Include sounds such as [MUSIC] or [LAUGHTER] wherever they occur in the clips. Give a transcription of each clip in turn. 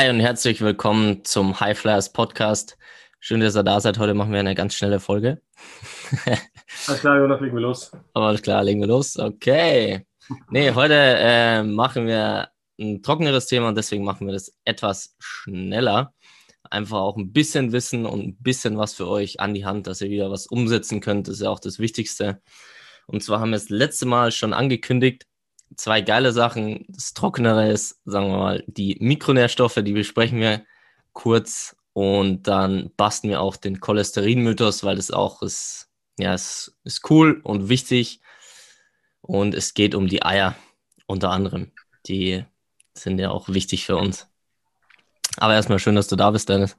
Hi und herzlich willkommen zum High Flyers Podcast. Schön, dass ihr da seid. Heute machen wir eine ganz schnelle Folge. [LAUGHS] Alles klar, Jonas, legen wir los. Alles klar, legen wir los. Okay. Nee, heute äh, machen wir ein trockeneres Thema und deswegen machen wir das etwas schneller. Einfach auch ein bisschen Wissen und ein bisschen was für euch an die Hand, dass ihr wieder was umsetzen könnt. Das ist ja auch das Wichtigste. Und zwar haben wir das letzte Mal schon angekündigt, zwei geile Sachen. Das Trockenere ist, sagen wir mal, die Mikronährstoffe, die besprechen wir kurz. Und dann basten wir auch den Cholesterinmythos, weil das auch ist, ja, es ist cool und wichtig. Und es geht um die Eier unter anderem. Die sind ja auch wichtig für uns. Aber erstmal schön, dass du da bist, Dennis.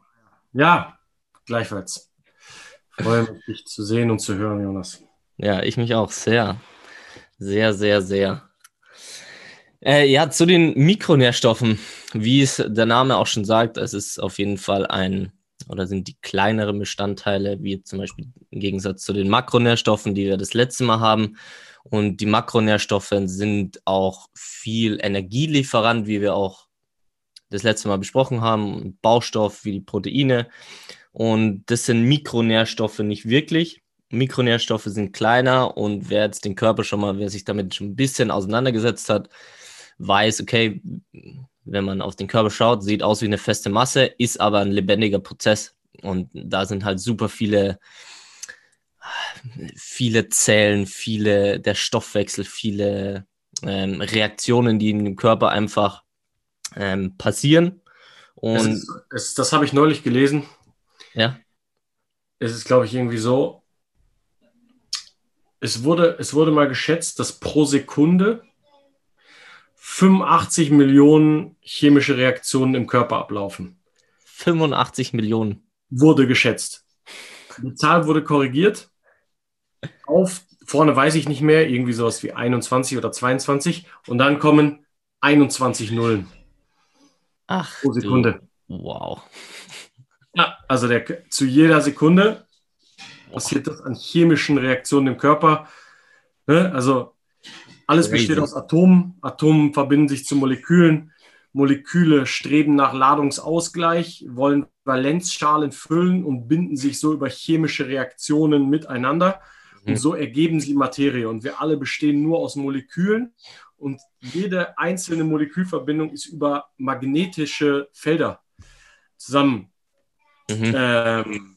Ja, gleichfalls. Freue mich, dich zu sehen und zu hören, Jonas. Ja, ich mich auch sehr. Sehr, sehr, sehr. Äh, ja, zu den Mikronährstoffen. Wie es der Name auch schon sagt, es ist auf jeden Fall ein oder sind die kleineren Bestandteile, wie zum Beispiel im Gegensatz zu den Makronährstoffen, die wir das letzte Mal haben. Und die Makronährstoffe sind auch viel Energielieferant, wie wir auch das letzte Mal besprochen haben, Baustoff wie die Proteine. Und das sind Mikronährstoffe nicht wirklich. Mikronährstoffe sind kleiner und wer jetzt den Körper schon mal, wer sich damit schon ein bisschen auseinandergesetzt hat, weiß, okay, wenn man auf den Körper schaut, sieht aus wie eine feste Masse, ist aber ein lebendiger Prozess. Und da sind halt super viele, viele Zellen, viele, der Stoffwechsel, viele ähm, Reaktionen, die in dem Körper einfach ähm, passieren. Und es ist, es, das habe ich neulich gelesen. Ja. Es ist, glaube ich, irgendwie so. Es wurde, es wurde mal geschätzt, dass pro Sekunde 85 Millionen chemische Reaktionen im Körper ablaufen. 85 Millionen. Wurde geschätzt. Die Zahl wurde korrigiert. Auf, vorne weiß ich nicht mehr, irgendwie sowas wie 21 oder 22. Und dann kommen 21 Nullen. Ach. Pro Sekunde. Du. Wow. Ja, also der, zu jeder Sekunde passiert das an chemischen Reaktionen im Körper. Ne? Also alles Crazy. besteht aus Atomen. Atomen verbinden sich zu Molekülen. Moleküle streben nach Ladungsausgleich, wollen Valenzschalen füllen und binden sich so über chemische Reaktionen miteinander. Mhm. Und so ergeben sie Materie. Und wir alle bestehen nur aus Molekülen. Und jede einzelne Molekülverbindung ist über magnetische Felder zusammen mhm. ähm,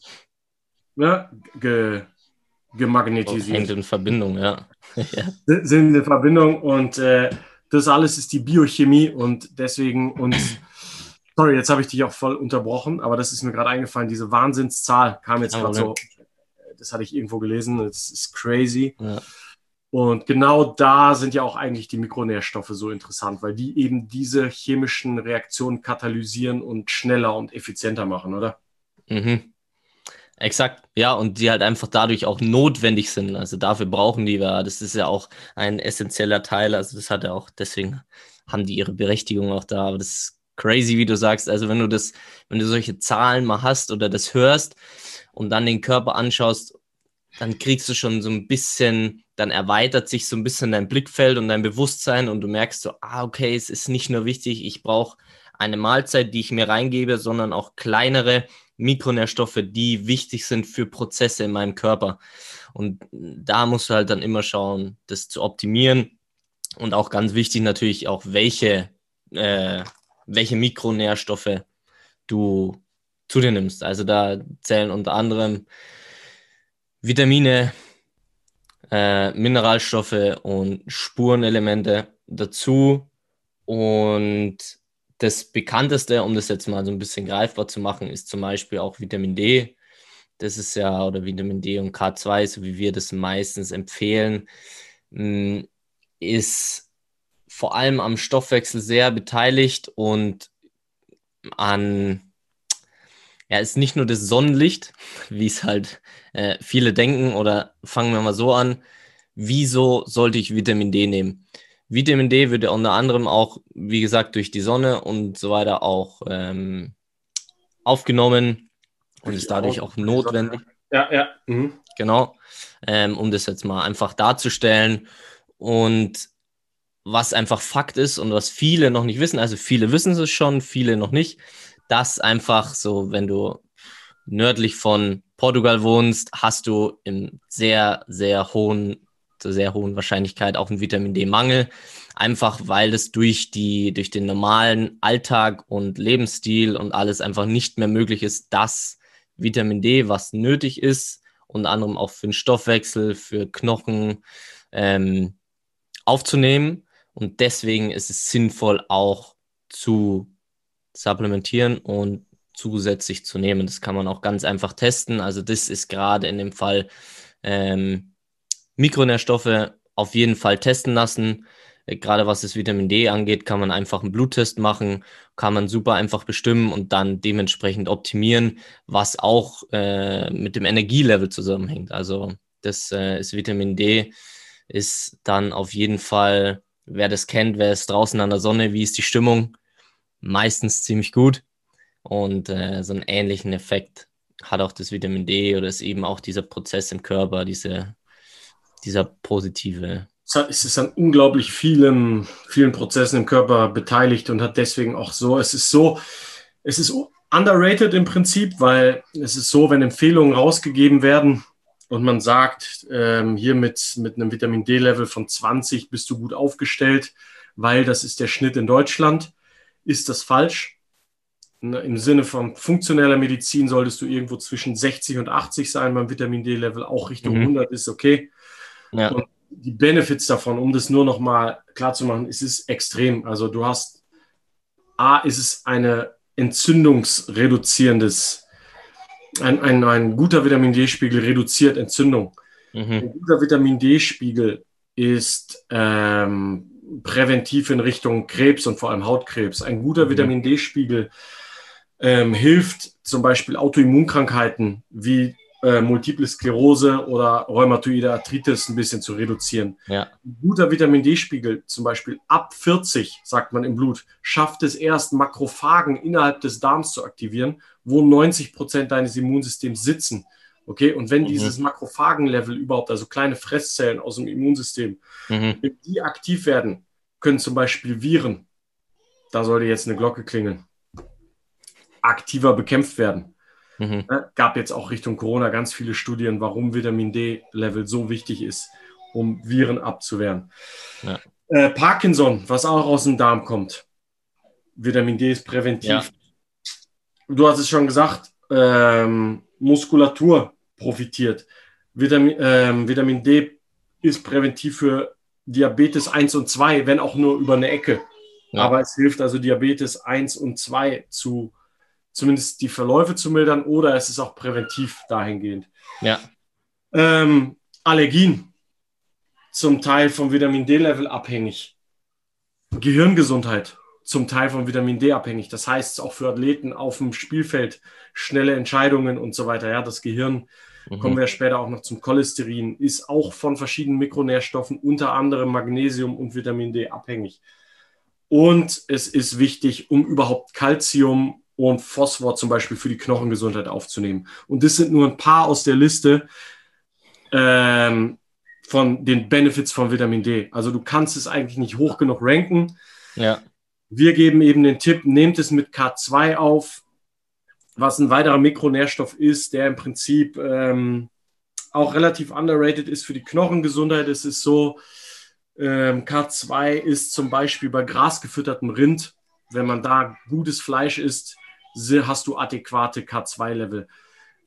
ne, ge, gemagnetisiert. Hängt in Verbindung, ja. [LAUGHS] sind in Verbindung und äh, das alles ist die Biochemie und deswegen und [CLEARS THROAT] sorry, jetzt habe ich dich auch voll unterbrochen, aber das ist mir gerade eingefallen, diese Wahnsinnszahl kam jetzt gerade so, das hatte ich irgendwo gelesen, das ist crazy. Ja. Und genau da sind ja auch eigentlich die Mikronährstoffe so interessant, weil die eben diese chemischen Reaktionen katalysieren und schneller und effizienter machen, oder? Mhm. Exakt, ja, und die halt einfach dadurch auch notwendig sind. Also dafür brauchen die ja, das ist ja auch ein essentieller Teil. Also das hat ja auch, deswegen haben die ihre Berechtigung auch da. Aber das ist crazy, wie du sagst. Also wenn du das, wenn du solche Zahlen mal hast oder das hörst und dann den Körper anschaust, dann kriegst du schon so ein bisschen, dann erweitert sich so ein bisschen dein Blickfeld und dein Bewusstsein und du merkst so, ah, okay, es ist nicht nur wichtig, ich brauche eine Mahlzeit, die ich mir reingebe, sondern auch kleinere Mikronährstoffe, die wichtig sind für Prozesse in meinem Körper. Und da musst du halt dann immer schauen, das zu optimieren. Und auch ganz wichtig natürlich auch, welche, äh, welche Mikronährstoffe du zu dir nimmst. Also da zählen unter anderem Vitamine, äh, Mineralstoffe und Spurenelemente dazu. Und das bekannteste, um das jetzt mal so ein bisschen greifbar zu machen, ist zum Beispiel auch Vitamin D. Das ist ja, oder Vitamin D und K2, so wie wir das meistens empfehlen, mm, ist vor allem am Stoffwechsel sehr beteiligt und an, ja, ist nicht nur das Sonnenlicht, [LAUGHS] wie es halt äh, viele denken, oder fangen wir mal so an, wieso sollte ich Vitamin D nehmen? Vitamin D wird ja unter anderem auch, wie gesagt, durch die Sonne und so weiter auch ähm, aufgenommen und ist dadurch auch notwendig. Ja, ja. Mhm. Genau. Ähm, um das jetzt mal einfach darzustellen. Und was einfach Fakt ist und was viele noch nicht wissen, also viele wissen es schon, viele noch nicht, dass einfach so, wenn du nördlich von Portugal wohnst, hast du in sehr, sehr hohen, sehr hohen Wahrscheinlichkeit auch einen Vitamin D-Mangel. Einfach weil es durch die, durch den normalen Alltag und Lebensstil und alles einfach nicht mehr möglich ist, dass Vitamin D, was nötig ist, unter anderem auch für den Stoffwechsel, für Knochen, ähm, aufzunehmen. Und deswegen ist es sinnvoll, auch zu supplementieren und zusätzlich zu nehmen. Das kann man auch ganz einfach testen. Also das ist gerade in dem Fall ähm, Mikronährstoffe auf jeden Fall testen lassen. Äh, gerade was das Vitamin D angeht, kann man einfach einen Bluttest machen, kann man super einfach bestimmen und dann dementsprechend optimieren, was auch äh, mit dem Energielevel zusammenhängt. Also das äh, ist Vitamin D, ist dann auf jeden Fall, wer das kennt, wer ist draußen an der Sonne, wie ist die Stimmung? Meistens ziemlich gut. Und äh, so einen ähnlichen Effekt hat auch das Vitamin D oder ist eben auch dieser Prozess im Körper, diese, dieser positive. Es ist an unglaublich vielen, vielen Prozessen im Körper beteiligt und hat deswegen auch so, es ist so, es ist underrated im Prinzip, weil es ist so, wenn Empfehlungen rausgegeben werden und man sagt, ähm, hier mit, mit einem Vitamin D-Level von 20 bist du gut aufgestellt, weil das ist der Schnitt in Deutschland, ist das falsch Ne, Im Sinne von funktioneller Medizin solltest du irgendwo zwischen 60 und 80 sein beim Vitamin D-Level, auch Richtung mhm. 100 ist okay. Ja. Und die Benefits davon, um das nur noch mal klar zu machen, ist es extrem. Also du hast, A, ist es eine entzündungsreduzierendes, ein, ein, ein guter Vitamin D-Spiegel reduziert Entzündung. Mhm. Ein guter Vitamin D-Spiegel ist ähm, präventiv in Richtung Krebs und vor allem Hautkrebs. Ein guter mhm. Vitamin D-Spiegel ähm, hilft zum Beispiel Autoimmunkrankheiten wie äh, Multiple Sklerose oder rheumatoide Arthritis ein bisschen zu reduzieren. Ja. Ein guter Vitamin D-Spiegel, zum Beispiel ab 40, sagt man im Blut, schafft es erst, Makrophagen innerhalb des Darms zu aktivieren, wo 90 Prozent deines Immunsystems sitzen. Okay, und wenn mhm. dieses Makrophagen-Level überhaupt, also kleine Fresszellen aus dem Immunsystem, mhm. wenn die aktiv werden, können zum Beispiel Viren, da sollte jetzt eine Glocke klingeln, aktiver bekämpft werden. Mhm. Ne, gab jetzt auch Richtung Corona ganz viele Studien, warum Vitamin D-Level so wichtig ist, um Viren abzuwehren. Ja. Äh, Parkinson, was auch aus dem Darm kommt. Vitamin D ist präventiv. Ja. Du hast es schon gesagt, ähm, Muskulatur profitiert. Vitamin, ähm, Vitamin D ist präventiv für Diabetes 1 und 2, wenn auch nur über eine Ecke. Ja. Aber es hilft also Diabetes 1 und 2 zu zumindest die Verläufe zu mildern oder es ist auch präventiv dahingehend. Ja. Ähm, Allergien, zum Teil vom Vitamin D-Level abhängig. Gehirngesundheit, zum Teil von Vitamin D abhängig. Das heißt auch für Athleten auf dem Spielfeld schnelle Entscheidungen und so weiter. Ja, das Gehirn, mhm. kommen wir später auch noch zum Cholesterin, ist auch von verschiedenen Mikronährstoffen, unter anderem Magnesium und Vitamin D abhängig. Und es ist wichtig, um überhaupt Kalzium und Phosphor zum Beispiel für die Knochengesundheit aufzunehmen. Und das sind nur ein paar aus der Liste ähm, von den Benefits von Vitamin D. Also du kannst es eigentlich nicht hoch genug ranken. Ja. Wir geben eben den Tipp, nehmt es mit K2 auf, was ein weiterer Mikronährstoff ist, der im Prinzip ähm, auch relativ underrated ist für die Knochengesundheit. Es ist so, ähm, K2 ist zum Beispiel bei grasgefüttertem Rind, wenn man da gutes Fleisch isst, hast du adäquate K2-Level.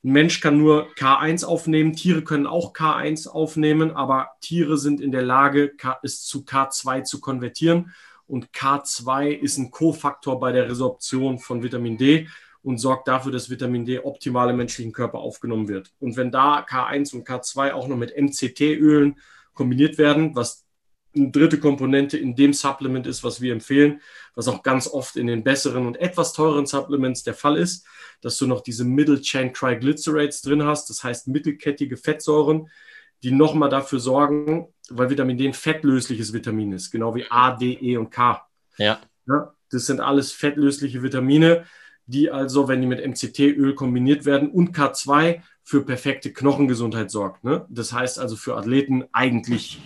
Ein Mensch kann nur K1 aufnehmen, Tiere können auch K1 aufnehmen, aber Tiere sind in der Lage, es zu K2 zu konvertieren. Und K2 ist ein Kofaktor bei der Resorption von Vitamin D und sorgt dafür, dass Vitamin D optimal im menschlichen Körper aufgenommen wird. Und wenn da K1 und K2 auch noch mit MCT-Ölen kombiniert werden, was eine dritte Komponente in dem Supplement ist, was wir empfehlen, was auch ganz oft in den besseren und etwas teureren Supplements der Fall ist, dass du noch diese Middle Chain Triglycerides drin hast, das heißt mittelkettige Fettsäuren, die nochmal dafür sorgen, weil Vitamin D ein fettlösliches Vitamin ist, genau wie A, D, E und K. Ja. ja das sind alles fettlösliche Vitamine, die also, wenn die mit MCT-Öl kombiniert werden und K2 für perfekte Knochengesundheit sorgt. Ne? Das heißt also für Athleten eigentlich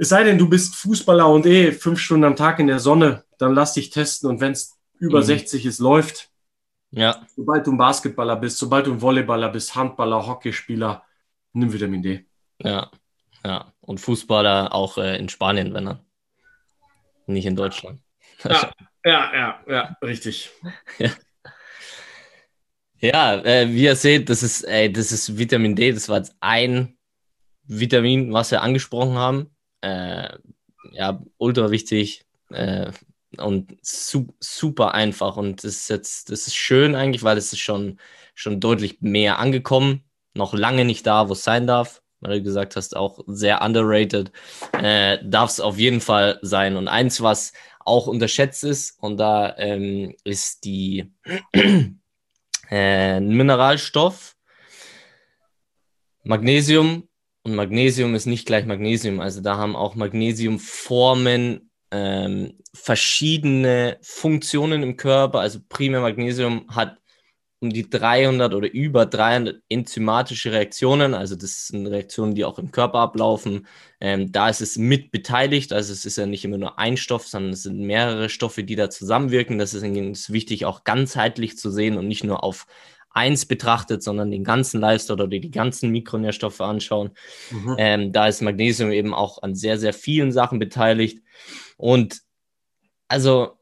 Es sei denn, du bist Fußballer und eh fünf Stunden am Tag in der Sonne, dann lass dich testen und wenn es über mhm. 60 ist, läuft. Ja. Sobald du ein Basketballer bist, sobald du ein Volleyballer bist, Handballer, Hockeyspieler, nimm Vitamin D. Ja, ja. Und Fußballer auch äh, in Spanien, wenn er. Nicht in Deutschland. Ja, [LAUGHS] ja, ja, ja richtig. ja. Ja, äh, wie ihr seht, das ist, ey, das ist Vitamin D. Das war jetzt ein Vitamin, was wir angesprochen haben. Äh, ja, ultra wichtig äh, und su super einfach. Und das ist jetzt, das ist schön eigentlich, weil es ist schon, schon deutlich mehr angekommen. Noch lange nicht da, wo es sein darf. Weil du gesagt hast, auch sehr underrated. Äh, darf es auf jeden Fall sein. Und eins, was auch unterschätzt ist, und da ähm, ist die [CLEARS THROAT] äh, Mineralstoff, Magnesium und Magnesium ist nicht gleich Magnesium. Also da haben auch Magnesiumformen ähm, verschiedene Funktionen im Körper. Also primär Magnesium hat um die 300 oder über 300 enzymatische Reaktionen. Also das sind Reaktionen, die auch im Körper ablaufen. Ähm, da ist es mit beteiligt. Also es ist ja nicht immer nur ein Stoff, sondern es sind mehrere Stoffe, die da zusammenwirken. Das ist, ist wichtig, auch ganzheitlich zu sehen und nicht nur auf eins betrachtet, sondern den ganzen Lifestyle oder die ganzen Mikronährstoffe anschauen. Mhm. Ähm, da ist Magnesium eben auch an sehr, sehr vielen Sachen beteiligt. Und also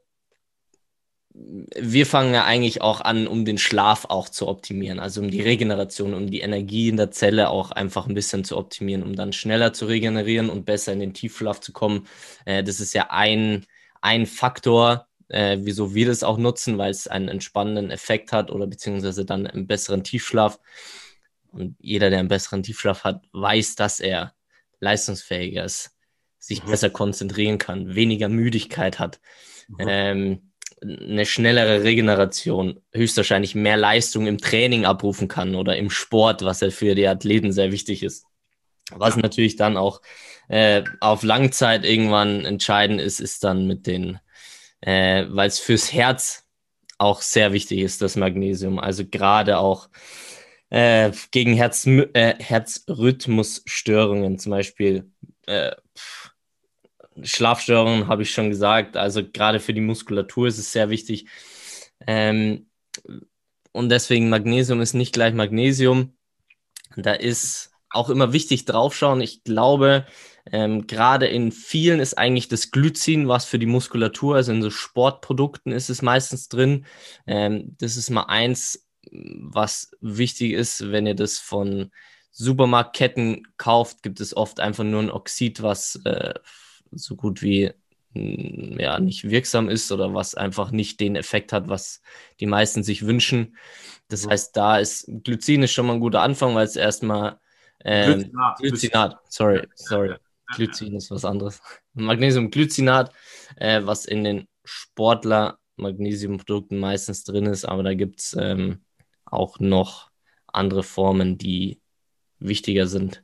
wir fangen ja eigentlich auch an, um den Schlaf auch zu optimieren, also um die Regeneration, um die Energie in der Zelle auch einfach ein bisschen zu optimieren, um dann schneller zu regenerieren und besser in den Tiefschlaf zu kommen. Äh, das ist ja ein, ein Faktor, äh, wieso wir das auch nutzen, weil es einen entspannenden Effekt hat oder beziehungsweise dann einen besseren Tiefschlaf. Und jeder, der einen besseren Tiefschlaf hat, weiß, dass er leistungsfähiger ist, sich mhm. besser konzentrieren kann, weniger Müdigkeit hat. Mhm. Ähm, eine schnellere Regeneration, höchstwahrscheinlich mehr Leistung im Training abrufen kann oder im Sport, was ja für die Athleten sehr wichtig ist. Was natürlich dann auch äh, auf Langzeit irgendwann entscheidend ist, ist dann mit den, äh, weil es fürs Herz auch sehr wichtig ist, das Magnesium. Also gerade auch äh, gegen Herz, äh, Herzrhythmusstörungen, zum Beispiel äh, Schlafstörungen habe ich schon gesagt. Also gerade für die Muskulatur ist es sehr wichtig. Ähm, und deswegen Magnesium ist nicht gleich Magnesium. Da ist auch immer wichtig draufschauen. Ich glaube, ähm, gerade in vielen ist eigentlich das Glycin, was für die Muskulatur, also in so Sportprodukten ist es meistens drin. Ähm, das ist mal eins, was wichtig ist, wenn ihr das von Supermarktketten kauft, gibt es oft einfach nur ein Oxid, was äh, so gut wie hm, ja, nicht wirksam ist oder was einfach nicht den Effekt hat, was die meisten sich wünschen. Das mhm. heißt, da ist Glycin ist schon mal ein guter Anfang, weil es erstmal ähm, Glycinat, Glycinat, sorry, sorry. Glycin ist was anderes. Magnesiumglycinat, äh, was in den Sportler Magnesiumprodukten meistens drin ist, aber da gibt es ähm, auch noch andere Formen, die wichtiger sind.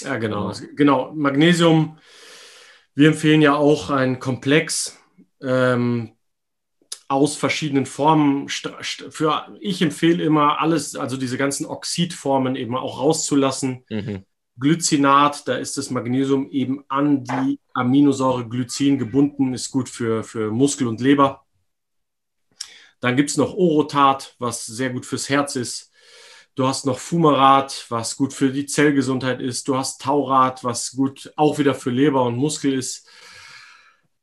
Ja, genau. Genau. Magnesium wir empfehlen ja auch einen Komplex ähm, aus verschiedenen Formen. Für, ich empfehle immer alles, also diese ganzen Oxidformen eben auch rauszulassen. Mhm. Glycinat, da ist das Magnesium eben an die Aminosäure Glycin gebunden, ist gut für, für Muskel und Leber. Dann gibt es noch Orotat, was sehr gut fürs Herz ist. Du hast noch Fumarat, was gut für die Zellgesundheit ist. Du hast Taurat, was gut auch wieder für Leber und Muskel ist.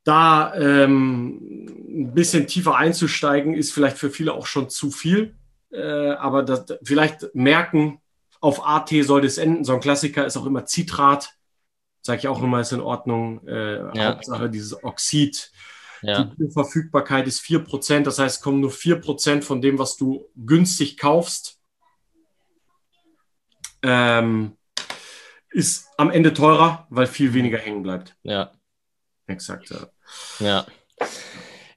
Da ähm, ein bisschen tiefer einzusteigen, ist vielleicht für viele auch schon zu viel. Äh, aber das, vielleicht merken, auf AT sollte es enden. So ein Klassiker ist auch immer Zitrat. Sage ich auch immer, ist in Ordnung. Äh, ja. Hauptsache dieses Oxid. Ja. Die Verfügbarkeit ist 4%. Das heißt, kommen nur 4% von dem, was du günstig kaufst ähm, ist am Ende teurer, weil viel weniger hängen bleibt. Ja. Exakt. Ja. Ja,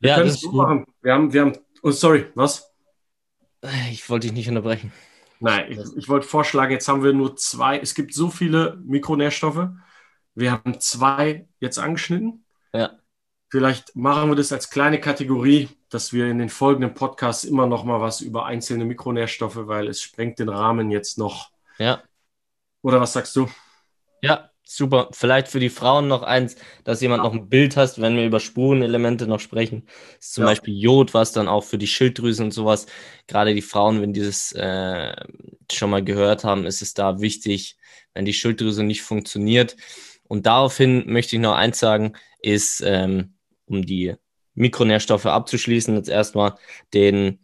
wir ja das so machen. Wir haben, wir haben, oh, sorry, was? Ich wollte dich nicht unterbrechen. Nein, ich, ich wollte vorschlagen, jetzt haben wir nur zwei. Es gibt so viele Mikronährstoffe. Wir haben zwei jetzt angeschnitten. Ja. Vielleicht machen wir das als kleine Kategorie, dass wir in den folgenden Podcasts immer noch mal was über einzelne Mikronährstoffe, weil es sprengt den Rahmen jetzt noch ja. Oder was sagst du? Ja, super. Vielleicht für die Frauen noch eins, dass jemand noch ein Bild hast, wenn wir über Spurenelemente noch sprechen. Das ist zum ja. Beispiel Jod, was dann auch für die Schilddrüse und sowas, gerade die Frauen, wenn die das äh, schon mal gehört haben, ist es da wichtig, wenn die Schilddrüse nicht funktioniert. Und daraufhin möchte ich noch eins sagen, ist, ähm, um die Mikronährstoffe abzuschließen, jetzt erstmal den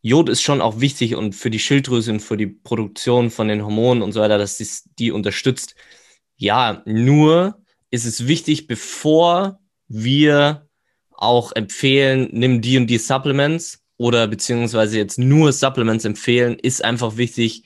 Jod ist schon auch wichtig und für die Schilddrüse und für die Produktion von den Hormonen und so weiter, dass die, die unterstützt. Ja, nur ist es wichtig, bevor wir auch empfehlen, nimm die und die Supplements oder beziehungsweise jetzt nur Supplements empfehlen, ist einfach wichtig,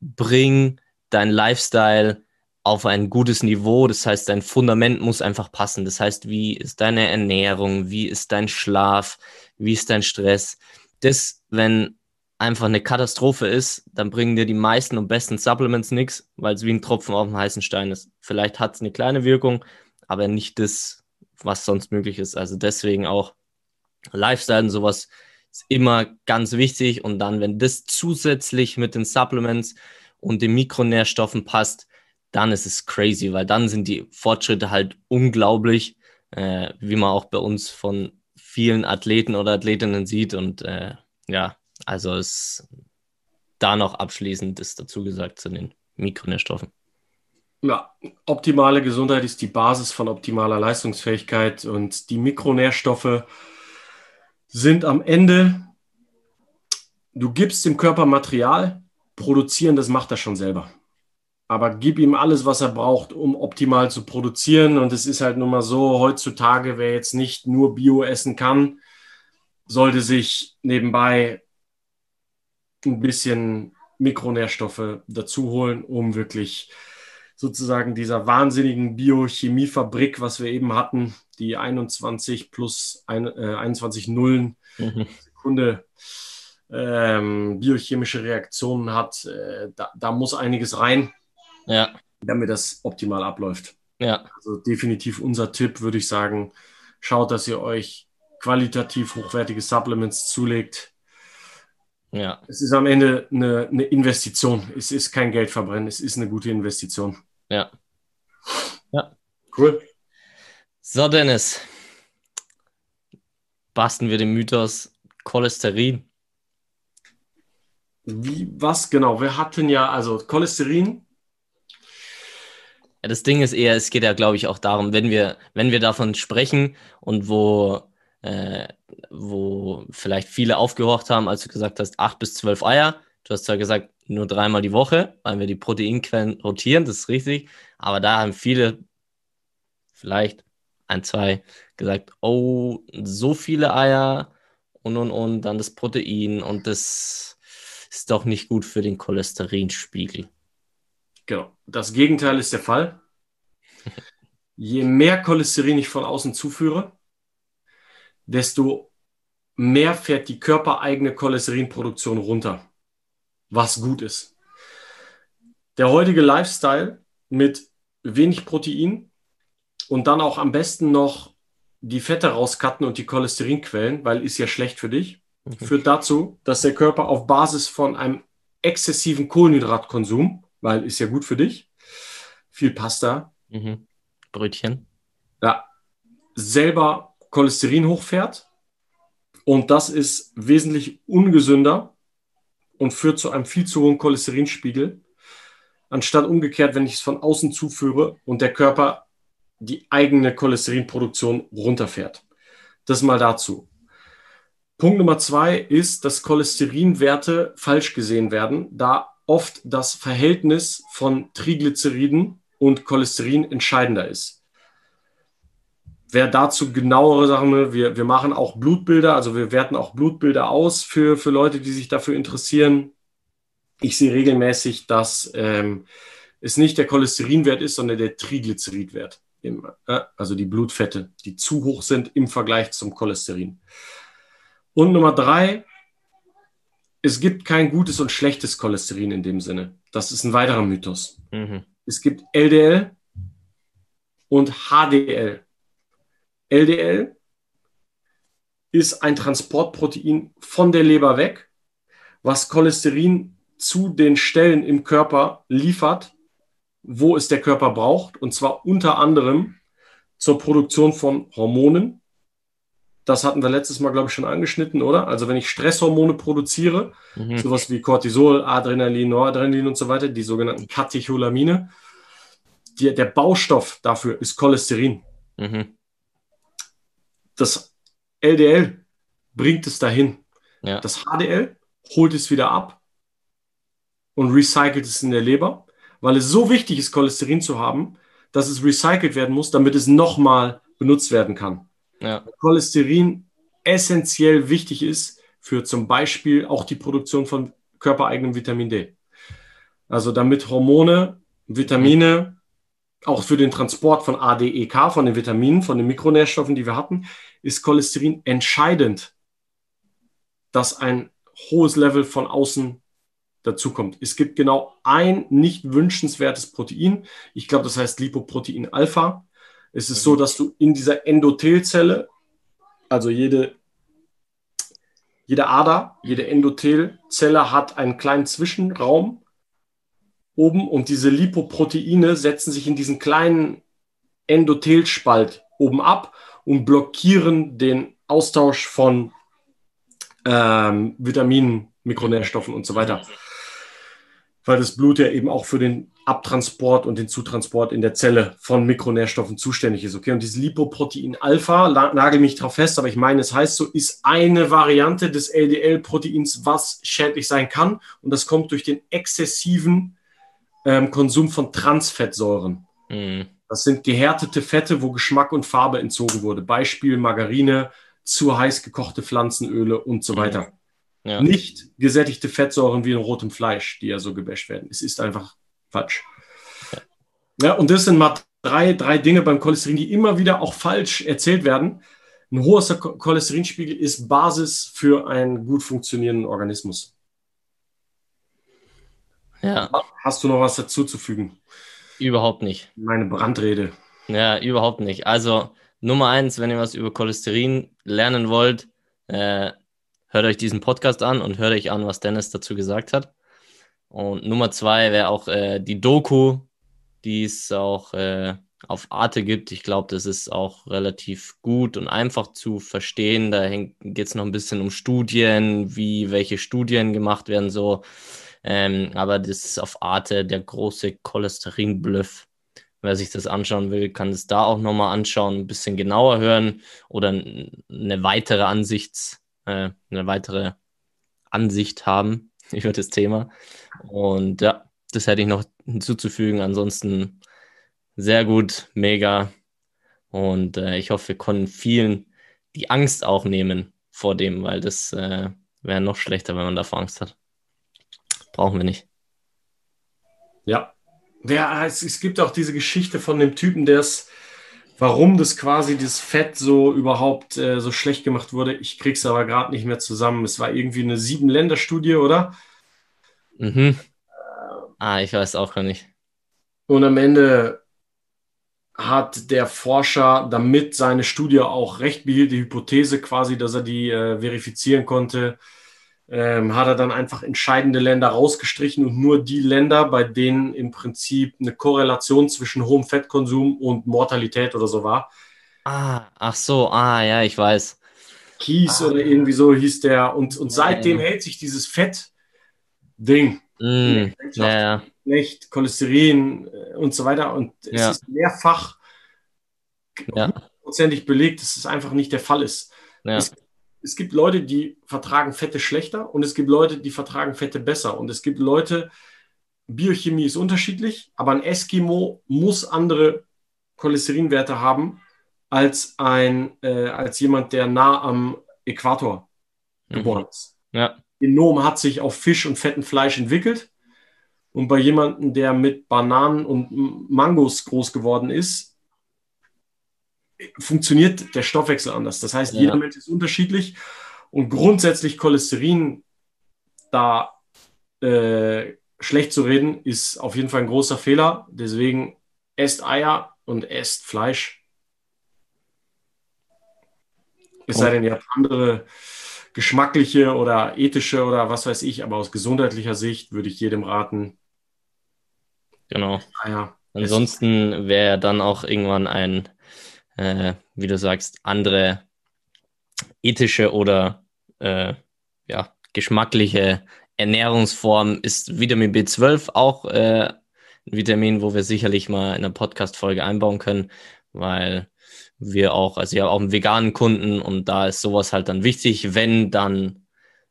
bring dein Lifestyle auf ein gutes Niveau. Das heißt, dein Fundament muss einfach passen. Das heißt, wie ist deine Ernährung? Wie ist dein Schlaf? Wie ist dein Stress? Das, wenn einfach eine Katastrophe ist, dann bringen dir die meisten und besten Supplements nichts, weil es wie ein Tropfen auf dem heißen Stein ist. Vielleicht hat es eine kleine Wirkung, aber nicht das, was sonst möglich ist. Also deswegen auch Lifestyle und sowas ist immer ganz wichtig. Und dann, wenn das zusätzlich mit den Supplements und den Mikronährstoffen passt, dann ist es crazy, weil dann sind die Fortschritte halt unglaublich, äh, wie man auch bei uns von vielen Athleten oder Athletinnen sieht. Und äh, ja, also es da noch abschließend ist dazu gesagt zu den Mikronährstoffen. Ja, optimale Gesundheit ist die Basis von optimaler Leistungsfähigkeit und die Mikronährstoffe sind am Ende, du gibst dem Körper Material, produzieren, das macht er schon selber. Aber gib ihm alles, was er braucht, um optimal zu produzieren. Und es ist halt nun mal so, heutzutage, wer jetzt nicht nur Bio essen kann, sollte sich nebenbei ein bisschen Mikronährstoffe dazu holen, um wirklich sozusagen dieser wahnsinnigen Biochemiefabrik, was wir eben hatten, die 21 plus ein, äh, 21 Nullen mhm. [LAUGHS] Sekunde ähm, biochemische Reaktionen hat, äh, da, da, muss einiges rein, ja. damit das optimal abläuft. Ja. Also definitiv unser Tipp, würde ich sagen, schaut, dass ihr euch qualitativ hochwertige Supplements zulegt, ja. Es ist am Ende eine, eine Investition. Es ist kein Geldverbrennen, es ist eine gute Investition. Ja. Ja. Cool. So, Dennis. Basten wir den Mythos Cholesterin. Wie, was genau? Wir hatten ja, also Cholesterin. Ja, das Ding ist eher, es geht ja, glaube ich, auch darum, wenn wir, wenn wir davon sprechen und wo äh, wo vielleicht viele aufgehorcht haben, als du gesagt hast, acht bis zwölf Eier. Du hast zwar gesagt, nur dreimal die Woche, weil wir die Proteinquellen rotieren, das ist richtig. Aber da haben viele, vielleicht ein, zwei, gesagt, oh, so viele Eier und und und, dann das Protein und das ist doch nicht gut für den Cholesterinspiegel. Genau. Das Gegenteil ist der Fall. [LAUGHS] Je mehr Cholesterin ich von außen zuführe, desto mehr fährt die körpereigene Cholesterinproduktion runter, was gut ist. Der heutige Lifestyle mit wenig Protein und dann auch am besten noch die Fette rauscutten und die Cholesterinquellen, weil ist ja schlecht für dich, mhm. führt dazu, dass der Körper auf Basis von einem exzessiven Kohlenhydratkonsum, weil ist ja gut für dich, viel Pasta, mhm. Brötchen, ja, selber Cholesterin hochfährt. Und das ist wesentlich ungesünder und führt zu einem viel zu hohen Cholesterinspiegel, anstatt umgekehrt, wenn ich es von außen zuführe und der Körper die eigene Cholesterinproduktion runterfährt. Das mal dazu. Punkt Nummer zwei ist, dass Cholesterinwerte falsch gesehen werden, da oft das Verhältnis von Triglyceriden und Cholesterin entscheidender ist. Wer dazu genauere Sachen will, wir, wir machen auch Blutbilder, also wir werten auch Blutbilder aus für, für Leute, die sich dafür interessieren. Ich sehe regelmäßig, dass ähm, es nicht der Cholesterinwert ist, sondern der Triglyceridwert. Im, äh, also die Blutfette, die zu hoch sind im Vergleich zum Cholesterin. Und Nummer drei, es gibt kein gutes und schlechtes Cholesterin in dem Sinne. Das ist ein weiterer Mythos. Mhm. Es gibt LDL und HDL. LDL ist ein Transportprotein von der Leber weg, was Cholesterin zu den Stellen im Körper liefert, wo es der Körper braucht, und zwar unter anderem zur Produktion von Hormonen. Das hatten wir letztes Mal, glaube ich, schon angeschnitten, oder? Also wenn ich Stresshormone produziere, mhm. sowas wie Cortisol, Adrenalin, Noradrenalin und so weiter, die sogenannten Katecholamine, die, der Baustoff dafür ist Cholesterin. Mhm. Das LDL bringt es dahin. Ja. Das HDL holt es wieder ab und recycelt es in der Leber, weil es so wichtig ist, Cholesterin zu haben, dass es recycelt werden muss, damit es nochmal benutzt werden kann. Ja. Cholesterin essentiell wichtig ist für zum Beispiel auch die Produktion von körpereigenem Vitamin D. Also damit Hormone, Vitamine, auch für den Transport von ADEK, von den Vitaminen, von den Mikronährstoffen, die wir hatten, ist Cholesterin entscheidend, dass ein hohes Level von außen dazukommt. Es gibt genau ein nicht wünschenswertes Protein. Ich glaube, das heißt Lipoprotein Alpha. Es ist so, dass du in dieser Endothelzelle, also jede, jede Ader, jede Endothelzelle hat einen kleinen Zwischenraum oben und diese Lipoproteine setzen sich in diesen kleinen Endothelspalt oben ab und blockieren den Austausch von ähm, Vitaminen, Mikronährstoffen und so weiter weil das Blut ja eben auch für den Abtransport und den Zutransport in der Zelle von Mikronährstoffen zuständig ist. Okay, und dieses Lipoprotein Alpha, nagel mich drauf fest, aber ich meine, es heißt so, ist eine Variante des LDL-Proteins, was schädlich sein kann. Und das kommt durch den exzessiven ähm, Konsum von Transfettsäuren. Mhm. Das sind gehärtete Fette, wo Geschmack und Farbe entzogen wurde. Beispiel Margarine, zu heiß gekochte Pflanzenöle und so weiter. Mhm. Ja. Nicht gesättigte Fettsäuren wie in rotem Fleisch, die ja so gebasht werden. Es ist einfach falsch. Ja, ja und das sind mal drei, drei Dinge beim Cholesterin, die immer wieder auch falsch erzählt werden. Ein hoher Cholesterinspiegel ist Basis für einen gut funktionierenden Organismus. Ja. Hast du noch was dazu zu fügen? Überhaupt nicht. Meine Brandrede. Ja, überhaupt nicht. Also Nummer eins, wenn ihr was über Cholesterin lernen wollt, äh, hört euch diesen Podcast an und hört euch an, was Dennis dazu gesagt hat. Und Nummer zwei wäre auch äh, die Doku, die es auch äh, auf Arte gibt. Ich glaube, das ist auch relativ gut und einfach zu verstehen. Da geht es noch ein bisschen um Studien, wie welche Studien gemacht werden, so. Ähm, aber das ist auf Arte der große Cholesterin-Bluff. Wer sich das anschauen will, kann es da auch nochmal anschauen, ein bisschen genauer hören oder eine weitere Ansichts, äh, eine weitere Ansicht haben [LAUGHS] über das Thema. Und ja, das hätte ich noch hinzuzufügen. Ansonsten sehr gut, mega. Und äh, ich hoffe, wir konnten vielen die Angst auch nehmen vor dem, weil das äh, wäre noch schlechter, wenn man davor Angst hat. Brauchen wir nicht. Ja. ja es, es gibt auch diese Geschichte von dem Typen, der es warum das quasi das Fett so überhaupt äh, so schlecht gemacht wurde. Ich krieg's aber gerade nicht mehr zusammen. Es war irgendwie eine Sieben-Länder-Studie, oder? Mhm. ah, ich weiß auch gar nicht. Und am Ende hat der Forscher, damit seine Studie auch recht behielt, die Hypothese quasi, dass er die äh, verifizieren konnte, ähm, hat er dann einfach entscheidende Länder rausgestrichen und nur die Länder, bei denen im Prinzip eine Korrelation zwischen hohem Fettkonsum und Mortalität oder so war. Ah, ach so, ah, ja, ich weiß. Kies ah. oder irgendwie so hieß der. Und, und seitdem ja. hält sich dieses Fett-Ding. Mm, ja, Schlecht, Cholesterin äh, und so weiter. Und es ist mehrfach hundertprozentig belegt, dass es einfach nicht der Fall ist. Es es gibt Leute, die vertragen Fette schlechter und es gibt Leute, die vertragen Fette besser. Und es gibt Leute, Biochemie ist unterschiedlich, aber ein Eskimo muss andere Cholesterinwerte haben als, ein, äh, als jemand, der nah am Äquator mhm. geboren ist. Ja. Genom hat sich auf Fisch und fetten Fleisch entwickelt. Und bei jemandem, der mit Bananen und Mangos groß geworden ist, funktioniert der Stoffwechsel anders. Das heißt, ja. jeder Mensch ist unterschiedlich und grundsätzlich Cholesterin da äh, schlecht zu reden, ist auf jeden Fall ein großer Fehler. Deswegen esst Eier und esst Fleisch. Es sei denn, ihr habt andere geschmackliche oder ethische oder was weiß ich, aber aus gesundheitlicher Sicht würde ich jedem raten, Genau. Ja. Ansonsten wäre dann auch irgendwann ein, äh, wie du sagst, andere ethische oder äh, ja, geschmackliche Ernährungsform ist Vitamin B12 auch äh, ein Vitamin, wo wir sicherlich mal in einer Podcast-Folge einbauen können, weil wir auch, also ich habe auch einen veganen Kunden und da ist sowas halt dann wichtig. Wenn, dann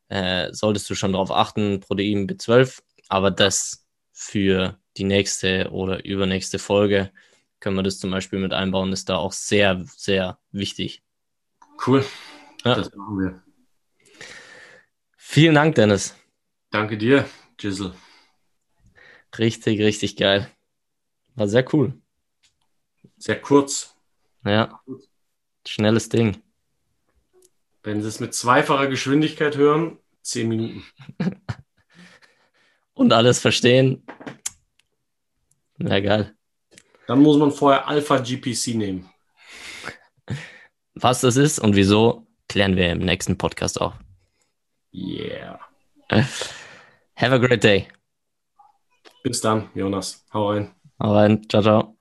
äh, solltest du schon darauf achten, Protein B12, aber das für die nächste oder übernächste Folge können wir das zum Beispiel mit einbauen, ist da auch sehr, sehr wichtig. Cool. Ja. Das machen wir. Vielen Dank, Dennis. Danke dir, Gisel. Richtig, richtig geil. War sehr cool. Sehr kurz. Ja. Schnelles Ding. Wenn Sie es mit zweifacher Geschwindigkeit hören, zehn Minuten. [LAUGHS] Und alles verstehen. Na geil. Dann muss man vorher Alpha GPC nehmen. Was das ist und wieso, klären wir im nächsten Podcast auf. Yeah. Have a great day. Bis dann, Jonas. Hau rein. Hau rein. Ciao, ciao.